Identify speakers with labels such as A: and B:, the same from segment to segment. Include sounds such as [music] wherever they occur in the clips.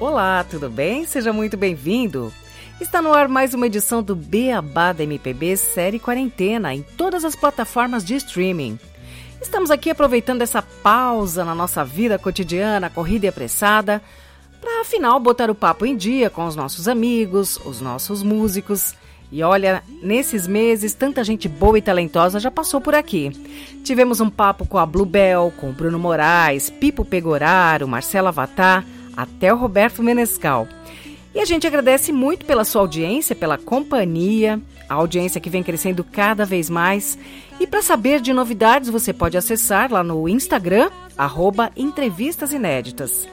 A: Olá, tudo bem? Seja muito bem-vindo. Está no ar mais uma edição do Beabá da MPB Série Quarentena em todas as plataformas de streaming. Estamos aqui aproveitando essa pausa na nossa vida cotidiana, corrida e apressada, para afinal botar o papo em dia com os nossos amigos, os nossos músicos. E olha, nesses meses, tanta gente boa e talentosa já passou por aqui. Tivemos um papo com a Bluebell, com o Bruno Moraes, Pipo Pegoraro, Marcelo Avatar até o Roberto Menescal. E a gente agradece muito pela sua audiência, pela companhia, a audiência que vem crescendo cada vez mais. E para saber de novidades, você pode acessar lá no Instagram, arroba Entrevistas Inéditas.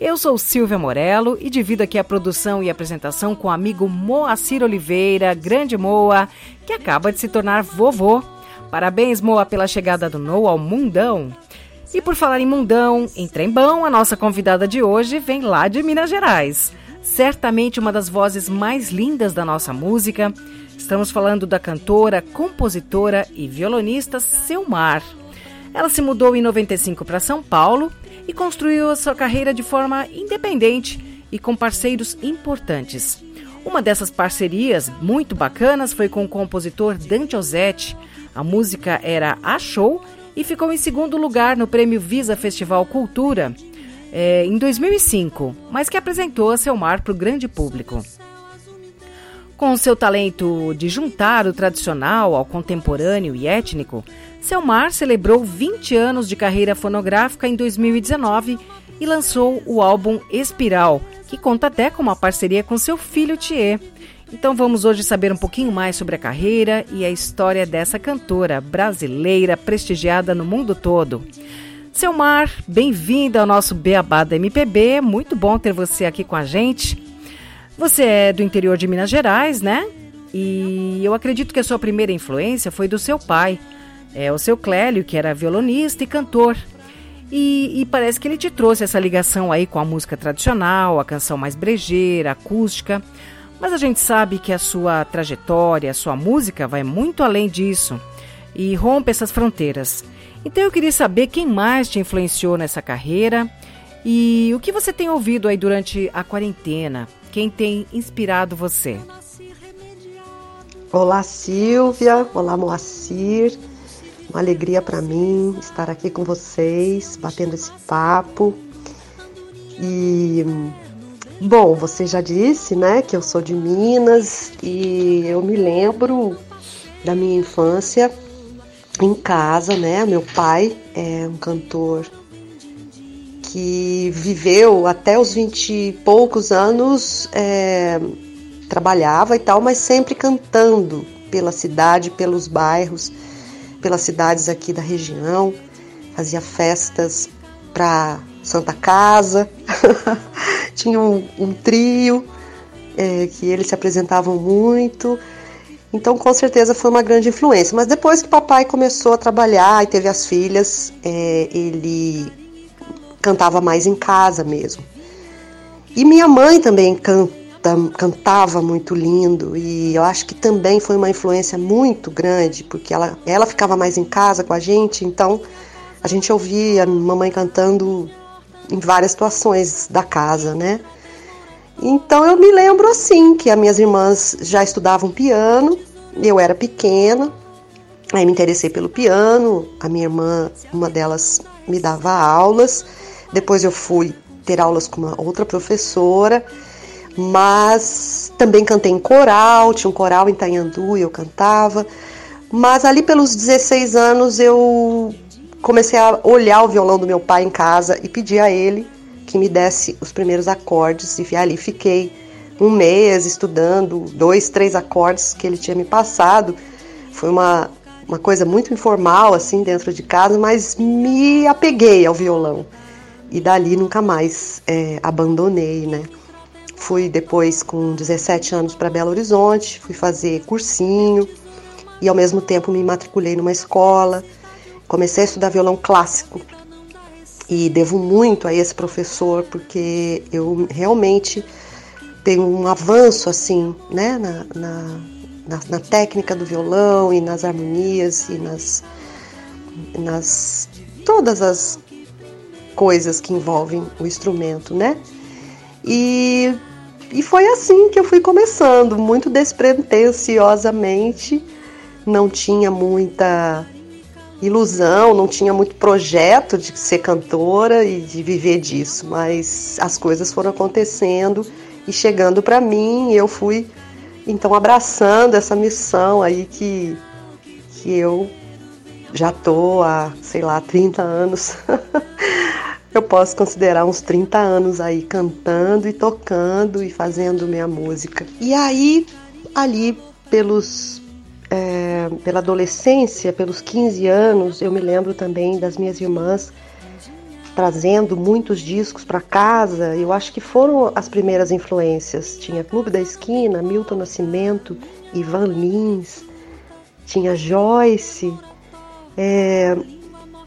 A: Eu sou Silvia Morello e divido aqui a produção e apresentação com o amigo Moacir Oliveira, grande Moa, que acaba de se tornar vovô. Parabéns, Moa, pela chegada do Noah ao mundão. E por falar em mundão, em trembão, a nossa convidada de hoje vem lá de Minas Gerais. Certamente uma das vozes mais lindas da nossa música. Estamos falando da cantora, compositora e violonista Selmar. Ela se mudou em 95 para São Paulo e construiu a sua carreira de forma independente e com parceiros importantes. Uma dessas parcerias muito bacanas foi com o compositor Dante Ozzetti. A música era A Show e ficou em segundo lugar no Prêmio Visa Festival Cultura é, em 2005, mas que apresentou a Selmar para o grande público. Com seu talento de juntar o tradicional ao contemporâneo e étnico, Selmar celebrou 20 anos de carreira fonográfica em 2019 e lançou o álbum Espiral, que conta até com uma parceria com seu filho Thier. Então vamos hoje saber um pouquinho mais sobre a carreira e a história dessa cantora brasileira prestigiada no mundo todo. Selmar, bem-vinda ao nosso Beabá da MPB. Muito bom ter você aqui com a gente. Você é do interior de Minas Gerais, né? E eu acredito que a sua primeira influência foi do seu pai, é o seu Clélio, que era violonista e cantor. E, e, parece que ele te trouxe essa ligação aí com a música tradicional, a canção mais brejeira, acústica. Mas a gente sabe que a sua trajetória, a sua música vai muito além disso e rompe essas fronteiras. Então eu queria saber quem mais te influenciou nessa carreira e o que você tem ouvido aí durante a quarentena, quem tem inspirado você.
B: Olá Silvia, olá Moacir, uma alegria para mim estar aqui com vocês, batendo esse papo. E Bom, você já disse, né, que eu sou de Minas e eu me lembro da minha infância em casa, né? Meu pai é um cantor que viveu até os vinte e poucos anos, é, trabalhava e tal, mas sempre cantando pela cidade, pelos bairros, pelas cidades aqui da região, fazia festas para Santa Casa. [laughs] tinha um, um trio é, que eles se apresentavam muito. Então, com certeza foi uma grande influência. Mas depois que papai começou a trabalhar e teve as filhas, é, ele cantava mais em casa mesmo. E minha mãe também canta, cantava muito lindo e eu acho que também foi uma influência muito grande, porque ela, ela ficava mais em casa com a gente, então a gente ouvia a mamãe cantando em várias situações da casa, né? Então eu me lembro assim que as minhas irmãs já estudavam piano, eu era pequena, aí me interessei pelo piano, a minha irmã, uma delas me dava aulas, depois eu fui ter aulas com uma outra professora, mas também cantei em coral, tinha um coral em Tanhandu e eu cantava. Mas ali pelos 16 anos eu comecei a olhar o violão do meu pai em casa e pedir a ele que me desse os primeiros acordes. E ali fiquei um mês estudando dois, três acordes que ele tinha me passado. Foi uma, uma coisa muito informal, assim, dentro de casa, mas me apeguei ao violão. E dali nunca mais é, abandonei, né? Fui depois, com 17 anos, para Belo Horizonte, fui fazer cursinho e ao mesmo tempo me matriculei numa escola comecei a estudar violão clássico e devo muito a esse professor porque eu realmente tenho um avanço assim, né, na, na, na, na técnica do violão e nas harmonias e nas, nas todas as coisas que envolvem o instrumento, né? E, e foi assim que eu fui começando, muito despretensiosamente, não tinha muita ilusão, não tinha muito projeto de ser cantora e de viver disso, mas as coisas foram acontecendo e chegando para mim, eu fui então abraçando essa missão aí que que eu já tô há, sei lá, 30 anos. [laughs] eu posso considerar uns 30 anos aí cantando e tocando e fazendo minha música. E aí, ali pelos é, pela adolescência, pelos 15 anos, eu me lembro também das minhas irmãs trazendo muitos discos para casa. Eu acho que foram as primeiras influências. Tinha Clube da Esquina, Milton Nascimento, Ivan Lins, tinha Joyce, é,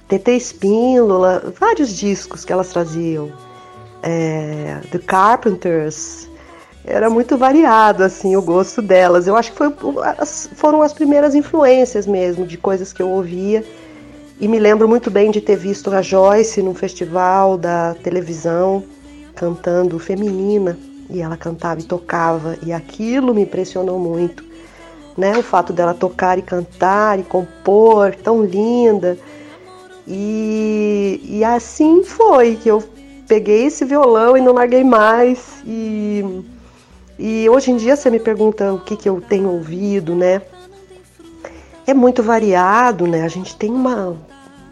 B: TT Espíndola, vários discos que elas traziam. É, The Carpenters, era muito variado assim o gosto delas. Eu acho que foi, foram as primeiras influências mesmo de coisas que eu ouvia. E me lembro muito bem de ter visto a Joyce num festival da televisão cantando feminina e ela cantava e tocava e aquilo me impressionou muito, né? O fato dela tocar e cantar e compor tão linda. E, e assim foi que eu peguei esse violão e não larguei mais e e hoje em dia você me pergunta o que, que eu tenho ouvido, né? É muito variado, né? A gente tem uma,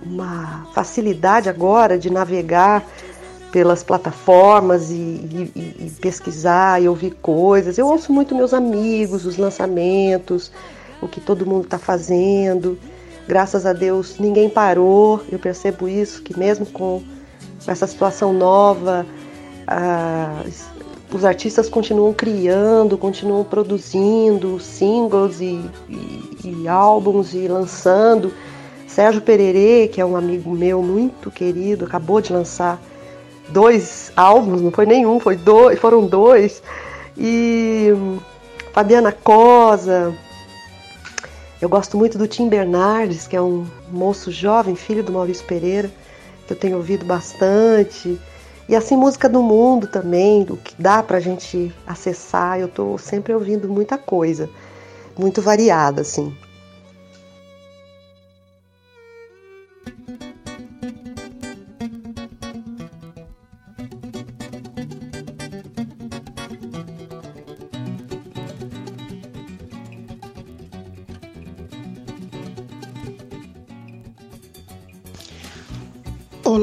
B: uma facilidade agora de navegar pelas plataformas e, e, e, pesquisar e ouvir coisas. Eu ouço muito meus amigos, os lançamentos, o que todo mundo está fazendo. Graças a Deus ninguém parou. Eu percebo isso, que mesmo com essa situação nova, ah, os artistas continuam criando, continuam produzindo singles e, e, e, álbuns e lançando. Sérgio Pererê, que é um amigo meu muito querido, acabou de lançar dois álbuns, não foi nenhum, foi dois, foram dois. E Fabiana Cosa. Eu gosto muito do Tim Bernardes, que é um moço jovem, filho do Maurício Pereira, que eu tenho ouvido bastante. E assim, música do mundo também, do que dá pra gente acessar. Eu tô sempre ouvindo muita coisa, muito variada, assim.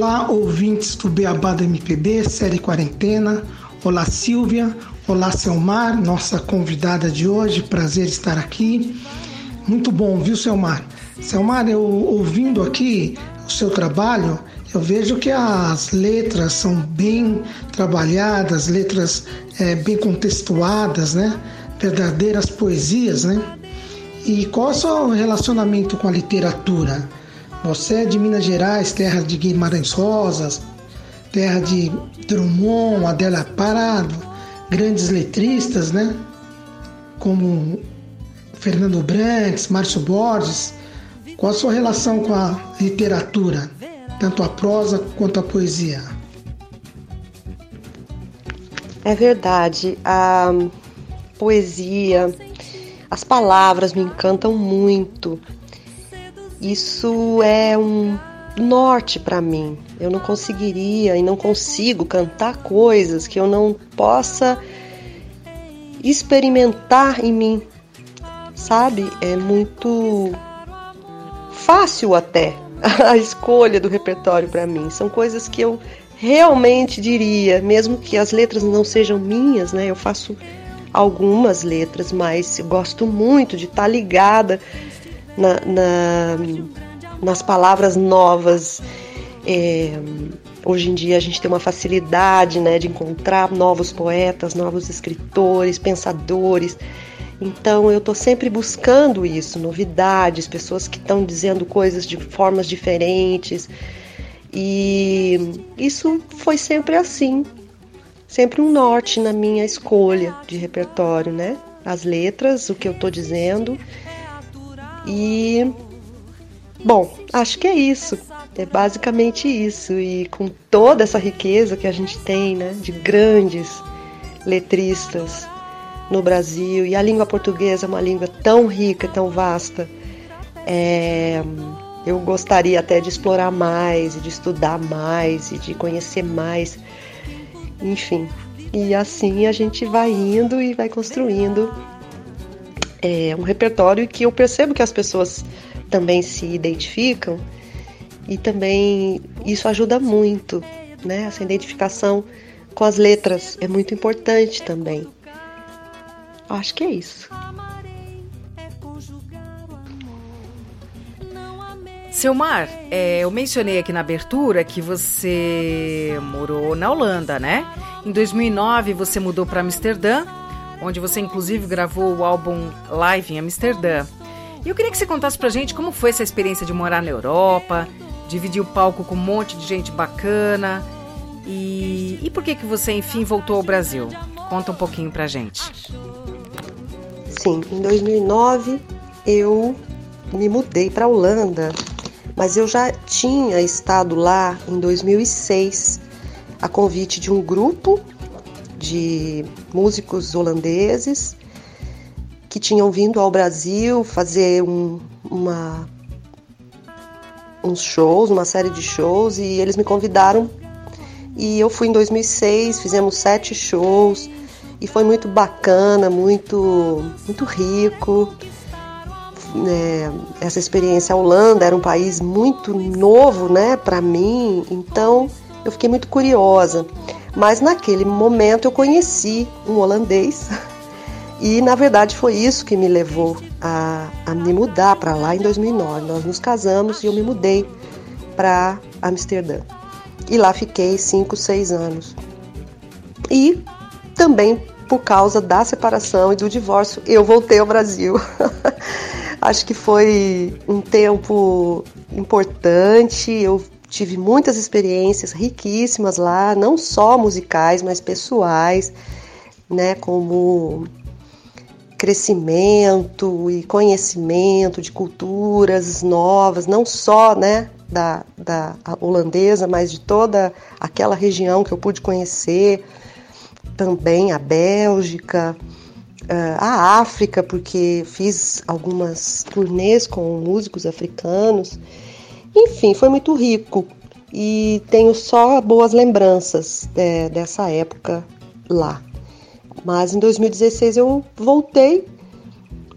C: Olá, ouvintes do Beabá da MPB, série Quarentena. Olá, Silvia. Olá, Selmar, nossa convidada de hoje. Prazer estar aqui. Muito bom, viu, Selmar? Selmar, eu ouvindo aqui o seu trabalho, eu vejo que as letras são bem trabalhadas, letras é, bem contextuadas, né? Verdadeiras poesias, né? E qual é o seu relacionamento com a literatura? Você é de Minas Gerais, terra de Guimarães Rosas, terra de Drummond, Adélia Parado, grandes letristas, né? Como Fernando Brandes, Márcio Borges. Qual a sua relação com a literatura, tanto a prosa quanto a poesia?
B: É verdade, a poesia, as palavras me encantam muito. Isso é um norte para mim. Eu não conseguiria e não consigo cantar coisas que eu não possa experimentar em mim. Sabe? É muito fácil até [laughs] a escolha do repertório para mim. São coisas que eu realmente diria, mesmo que as letras não sejam minhas, né? Eu faço algumas letras, mas gosto muito de estar tá ligada na, na, nas palavras novas. É, hoje em dia a gente tem uma facilidade né, de encontrar novos poetas, novos escritores, pensadores. Então eu estou sempre buscando isso, novidades, pessoas que estão dizendo coisas de formas diferentes. E isso foi sempre assim, sempre um norte na minha escolha de repertório, né? As letras, o que eu estou dizendo e bom, acho que é isso. É basicamente isso. E com toda essa riqueza que a gente tem, né, de grandes letristas no Brasil, e a língua portuguesa é uma língua tão rica, tão vasta, é, eu gostaria até de explorar mais, de estudar mais, e de conhecer mais, enfim. E assim a gente vai indo e vai construindo é, um repertório que eu percebo que as pessoas também se identificam e também isso ajuda muito, né? Essa identificação com as letras é muito importante também. Acho que é isso.
A: Silmar, é, eu mencionei aqui na abertura que você morou na Holanda, né? Em 2009 você mudou para Amsterdã, onde você inclusive gravou o álbum Live em Amsterdã. E eu queria que você contasse pra gente como foi essa experiência de morar na Europa, dividir o palco com um monte de gente bacana. E, e por que que você enfim voltou ao Brasil? Conta um pouquinho pra gente.
B: Sim, em 2009 eu me mudei para Holanda mas eu já tinha estado lá em 2006 a convite de um grupo de músicos holandeses que tinham vindo ao Brasil fazer um, uma, uns shows, uma série de shows, e eles me convidaram. E eu fui em 2006, fizemos sete shows, e foi muito bacana, muito, muito rico é, essa experiência. A Holanda era um país muito novo, né, para mim, então eu fiquei muito curiosa. Mas naquele momento eu conheci um holandês [laughs] e na verdade foi isso que me levou a, a me mudar para lá em 2009. Nós nos casamos e eu me mudei para Amsterdã. E lá fiquei cinco, seis anos. E também por causa da separação e do divórcio, eu voltei ao Brasil. [laughs] Acho que foi um tempo importante. Eu tive muitas experiências riquíssimas lá, não só musicais, mas pessoais, né, como crescimento e conhecimento de culturas novas, não só, né, da, da holandesa, mas de toda aquela região que eu pude conhecer, também a Bélgica, uh, a África, porque fiz algumas turnês com músicos africanos. Enfim, foi muito rico e tenho só boas lembranças de, dessa época lá. Mas em 2016 eu voltei,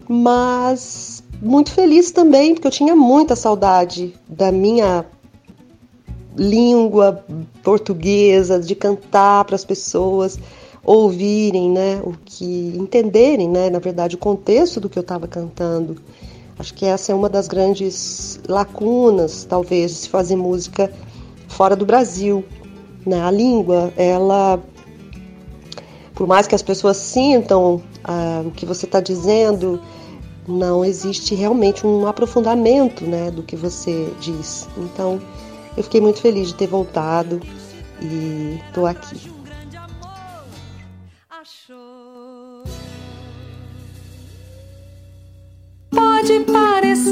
B: mas muito feliz também, porque eu tinha muita saudade da minha língua portuguesa, de cantar para as pessoas ouvirem, né, o que entenderem, né, na verdade, o contexto do que eu estava cantando. Acho que essa é uma das grandes lacunas, talvez, de se fazer música fora do Brasil. Né? A língua, ela, por mais que as pessoas sintam ah, o que você está dizendo, não existe realmente um aprofundamento né, do que você diz. Então, eu fiquei muito feliz de ter voltado e estou aqui.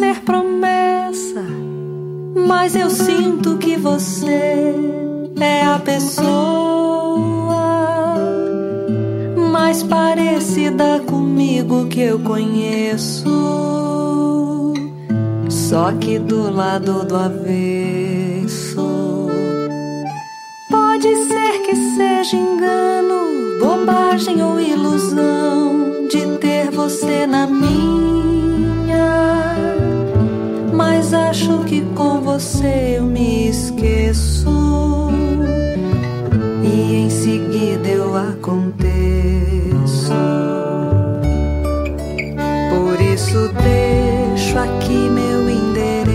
D: Parecer promessa, mas eu sinto que você é a pessoa mais parecida comigo que eu conheço. Só que do lado do avesso. Pode ser que seja engano, bobagem ou ilusão de ter você na minha acho que com você eu me esqueço e em seguida eu aconteço. Por isso deixo aqui meu endereço.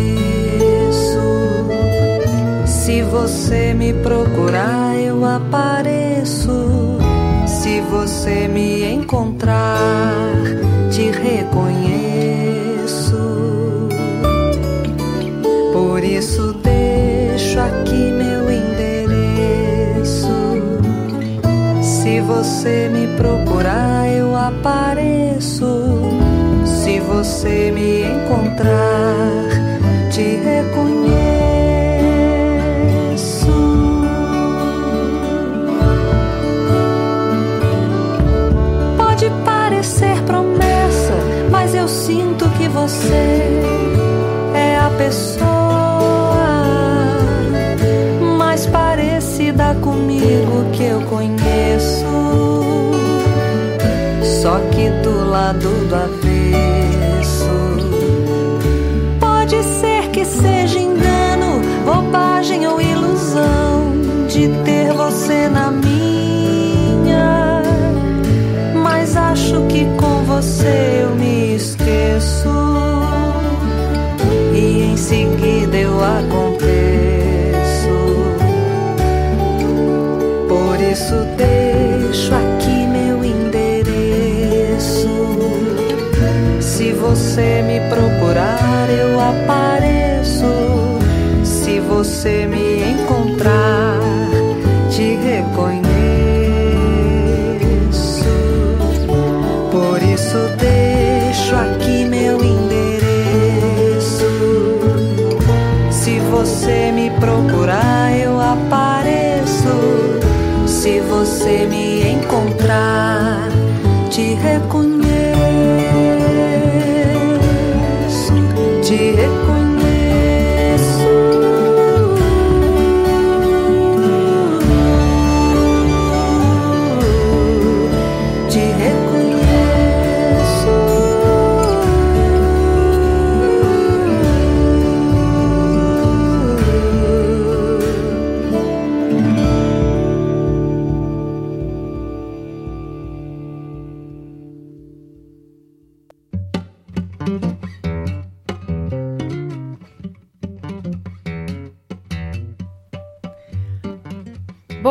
D: Se você me procurar, eu apareço. Se você me encontrar, Isso deixo aqui meu endereço. Se você me procurar, eu apareço. Se você me encontrar, lado do avesso. Pode ser que seja engano, bobagem ou ilusão de ter você na minha. Mas acho que com você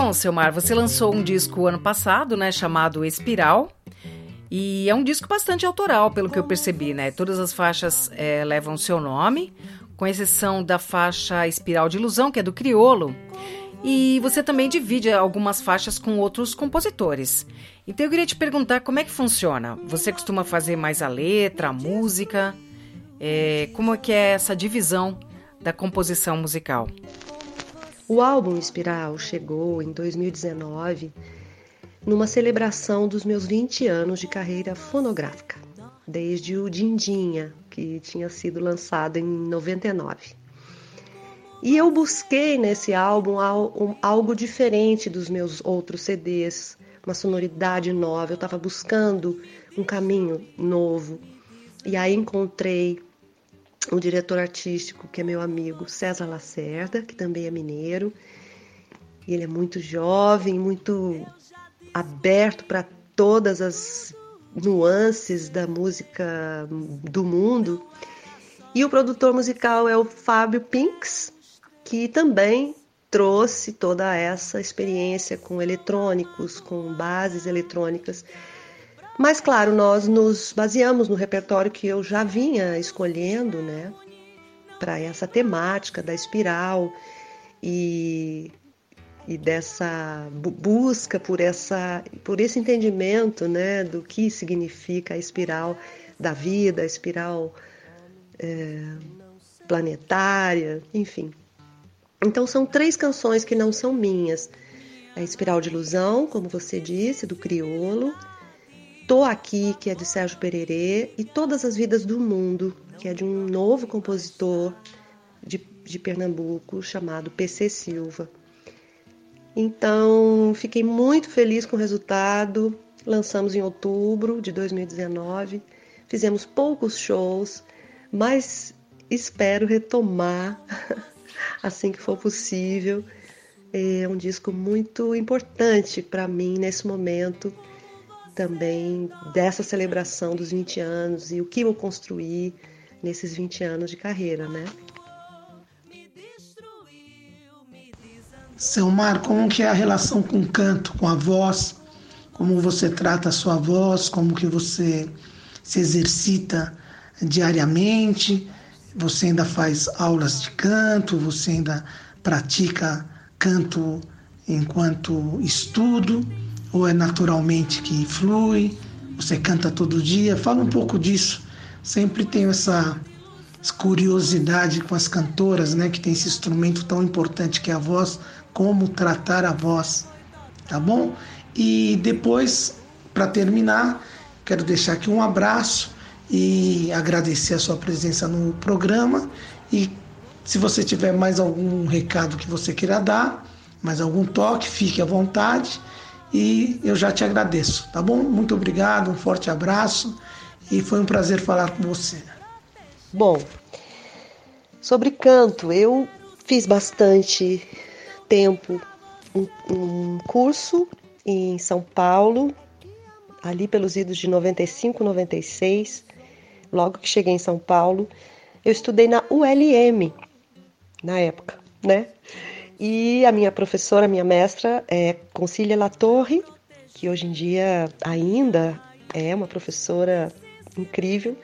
A: Bom, Selmar, você lançou um disco ano passado, né, chamado Espiral. E é um disco bastante autoral, pelo que eu percebi, né? Todas as faixas eh, levam seu nome, com exceção da faixa Espiral de Ilusão, que é do Criolo. E você também divide algumas faixas com outros compositores. Então eu queria te perguntar como é que funciona. Você costuma fazer mais a letra, a música? Eh, como é que é essa divisão da composição musical?
B: O álbum Espiral chegou em 2019 numa celebração dos meus 20 anos de carreira fonográfica, desde o Dindinha, que tinha sido lançado em 99. E eu busquei nesse álbum al- um- algo diferente dos meus outros CDs, uma sonoridade nova. Eu estava buscando um caminho novo. E aí encontrei um diretor artístico que é meu amigo César Lacerda, que também é mineiro. E ele é muito jovem, muito aberto para todas as nuances da música do mundo. E o produtor musical é o Fábio Pinks, que também trouxe toda essa experiência com eletrônicos, com bases eletrônicas. Mas claro, nós nos baseamos no repertório que eu já vinha escolhendo, né, para essa temática da espiral e, e dessa bu- busca por essa por esse entendimento, né, do que significa a espiral da vida, a espiral é, planetária, enfim. Então são três canções que não são minhas. A Espiral de Ilusão, como você disse, do Criolo. Tô Aqui, que é de Sérgio Pererê. E Todas as Vidas do Mundo, que é de um novo compositor de, de Pernambuco chamado PC Silva. Então, fiquei muito feliz com o resultado. Lançamos em outubro de 2019. Fizemos poucos shows, mas espero retomar [laughs] assim que for possível. É um disco muito importante para mim nesse momento também dessa celebração dos 20 anos e o que eu construí nesses 20 anos de carreira, né?
C: Selmar, como que é a relação com o canto, com a voz? Como você trata a sua voz? Como que você se exercita diariamente? Você ainda faz aulas de canto? Você ainda pratica canto enquanto estudo? Ou é naturalmente que flui? Você canta todo dia? Fala um pouco disso. Sempre tenho essa curiosidade com as cantoras, né, que tem esse instrumento tão importante que é a voz, como tratar a voz, tá bom? E depois, para terminar, quero deixar aqui um abraço e agradecer a sua presença no programa e se você tiver mais algum recado que você queira dar, mais algum toque, fique à vontade e eu já te agradeço, tá bom? Muito obrigado, um forte abraço e foi um prazer falar com você.
B: Bom, sobre canto, eu fiz bastante tempo um, um curso em São Paulo, ali pelos idos de 95, 96. Logo que cheguei em São Paulo, eu estudei na ULM, na época, né? E a minha professora, minha mestra é Concília Latorre, que hoje em dia ainda é uma professora incrível.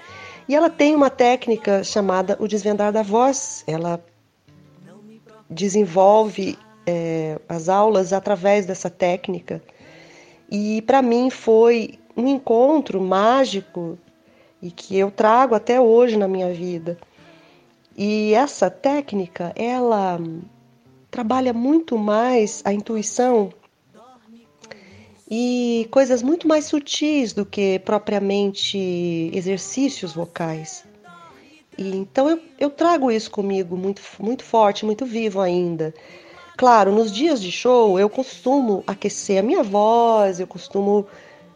B: E ela tem uma técnica chamada o desvendar da voz. Ela desenvolve é, as aulas através dessa técnica. E para mim foi um encontro mágico e que eu trago até hoje na minha vida. E essa técnica, ela trabalha muito mais a intuição e coisas muito mais sutis do que propriamente exercícios vocais. E, então eu, eu trago isso comigo muito, muito forte, muito vivo ainda. Claro, nos dias de show eu costumo aquecer a minha voz, eu costumo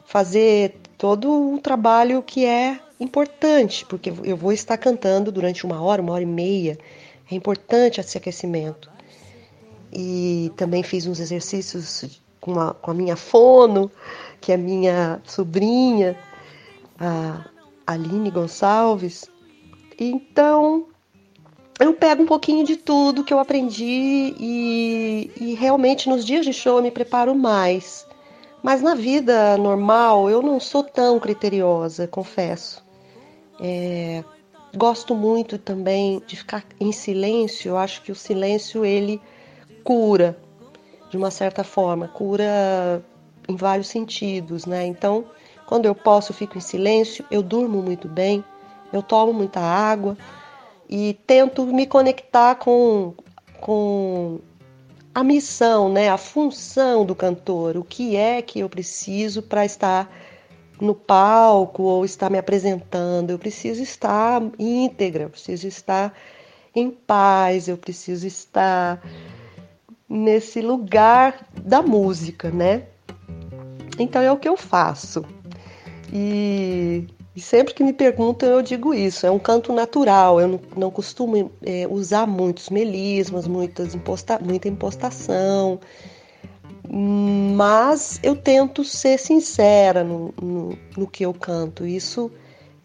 B: fazer todo um trabalho que é importante, porque eu vou estar cantando durante uma hora, uma hora e meia. É importante esse aquecimento. E também fiz uns exercícios com a, com a minha fono, que é minha sobrinha, a Aline Gonçalves. Então, eu pego um pouquinho de tudo que eu aprendi e, e realmente nos dias de show eu me preparo mais. Mas na vida normal eu não sou tão criteriosa, confesso. É, gosto muito também de ficar em silêncio. Eu acho que o silêncio ele cura, de uma certa forma, cura em vários sentidos, né? Então, quando eu posso, eu fico em silêncio, eu durmo muito bem, eu tomo muita água e tento me conectar com, com a missão, né? A função do cantor, o que é que eu preciso para estar no palco ou estar me apresentando, eu preciso estar íntegra, eu preciso estar em paz, eu preciso estar nesse lugar da música, né? Então é o que eu faço. E, e sempre que me perguntam, eu digo isso: é um canto natural. Eu não, não costumo é, usar muitos melismas, muitas imposta, muita impostação mas eu tento ser sincera no, no, no, que eu canto. Isso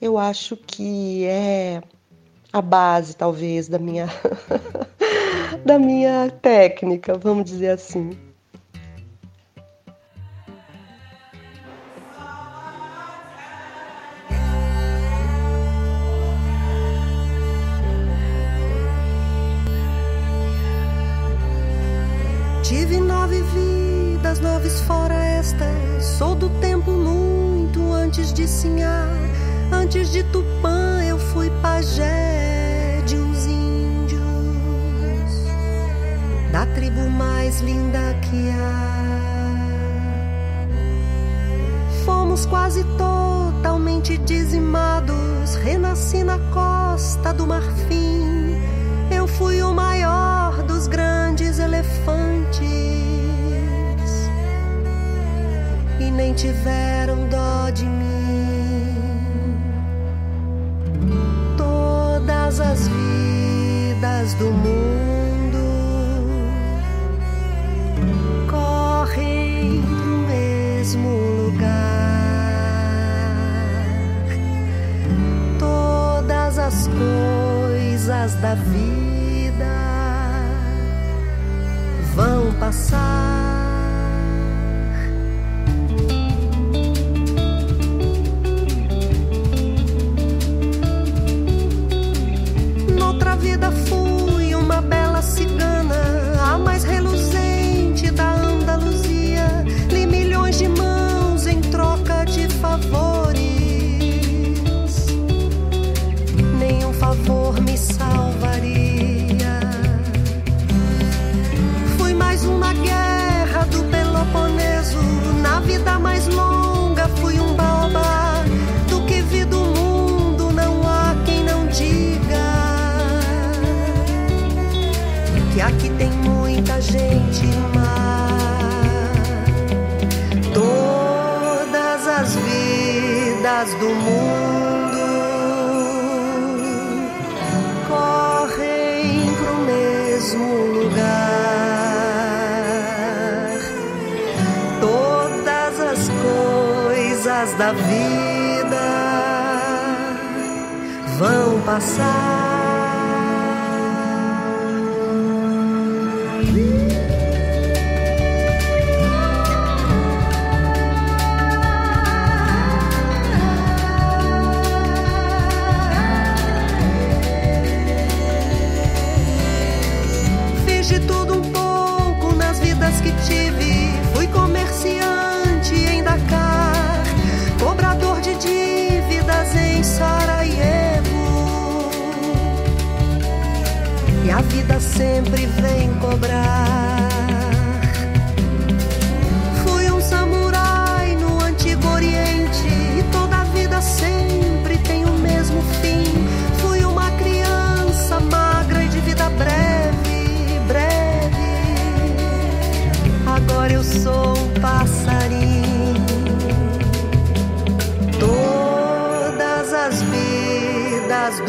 B: eu acho que é a base, talvez, da minha, [laughs] da minha técnica, vamos dizer assim.
D: Tive nove vidas das noves florestas. Sou do tempo muito antes de Sinhá. Antes de Tupã, eu fui pajé mais linda que há. Fomos quase totalmente dizimados. Renasci na costa do Marfim. Eu fui o maior dos grandes elefantes e nem tiveram dó de mim. Todas as vidas do mundo da vida vão passar.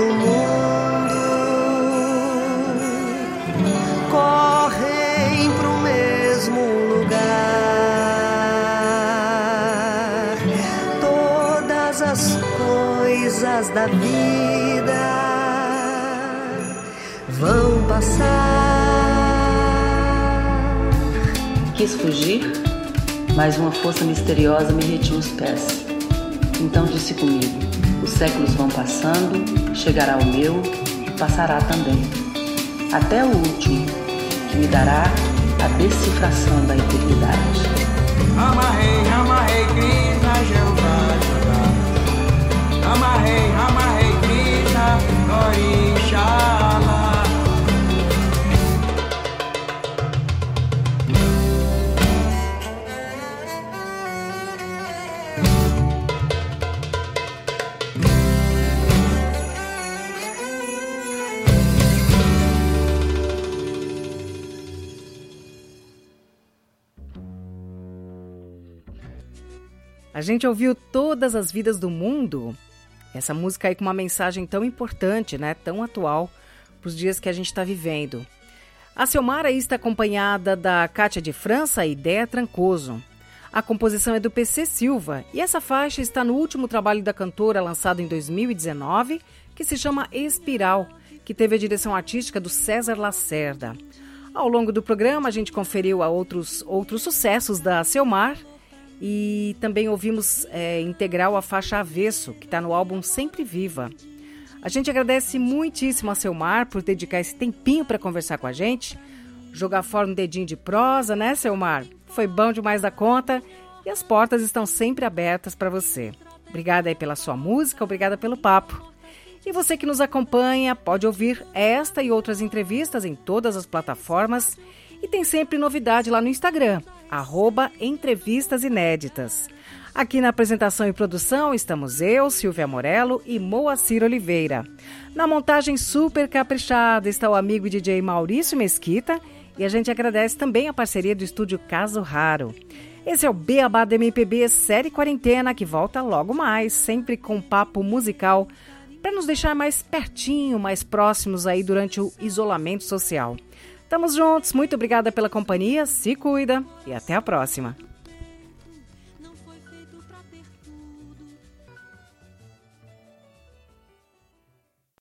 B: Do mundo correm pro mesmo lugar. Todas as coisas da vida vão passar.
E: Quis fugir, mas uma força misteriosa me retinha os pés. Então disse comigo: os séculos vão passando, chegará o meu, passará também. Até o último que me dará a decifração da eternidade.
F: Amarrei, amarrei, Krishna, Jeová, Amarrei, amarrei, Krishna, Orixá.
A: A gente ouviu Todas as Vidas do Mundo. Essa música aí com uma mensagem tão importante, né? Tão atual para os dias que a gente está vivendo. A Selmara está acompanhada da Cátia de França e Dea Trancoso. A composição é do PC Silva e essa faixa está no último trabalho da cantora lançado em 2019, que se chama Espiral, que teve a direção artística do César Lacerda. Ao longo do programa, a gente conferiu a outros, outros sucessos da Selmar e também ouvimos é, integral a faixa Avesso, que está no álbum Sempre Viva. A gente agradece muitíssimo a Selmar por dedicar esse tempinho para conversar com a gente, jogar fora um dedinho de prosa, né, Selmar? Foi bom demais da conta e as portas estão sempre abertas para você. Obrigada aí pela sua música, obrigada pelo papo. E você que nos acompanha pode ouvir esta e outras entrevistas em todas as plataformas e tem sempre novidade lá no Instagram, arroba Entrevistas Inéditas. Aqui na apresentação e produção estamos eu, Silvia Morello e Moacir Oliveira. Na montagem super caprichada está o amigo DJ Maurício Mesquita e a gente agradece também a parceria do estúdio Caso Raro. Esse é o Beabá da MPB Série Quarentena que volta logo mais, sempre com papo musical para nos deixar mais pertinho, mais próximos aí durante o isolamento social. Estamos juntos, muito obrigada pela companhia, se cuida e até a próxima.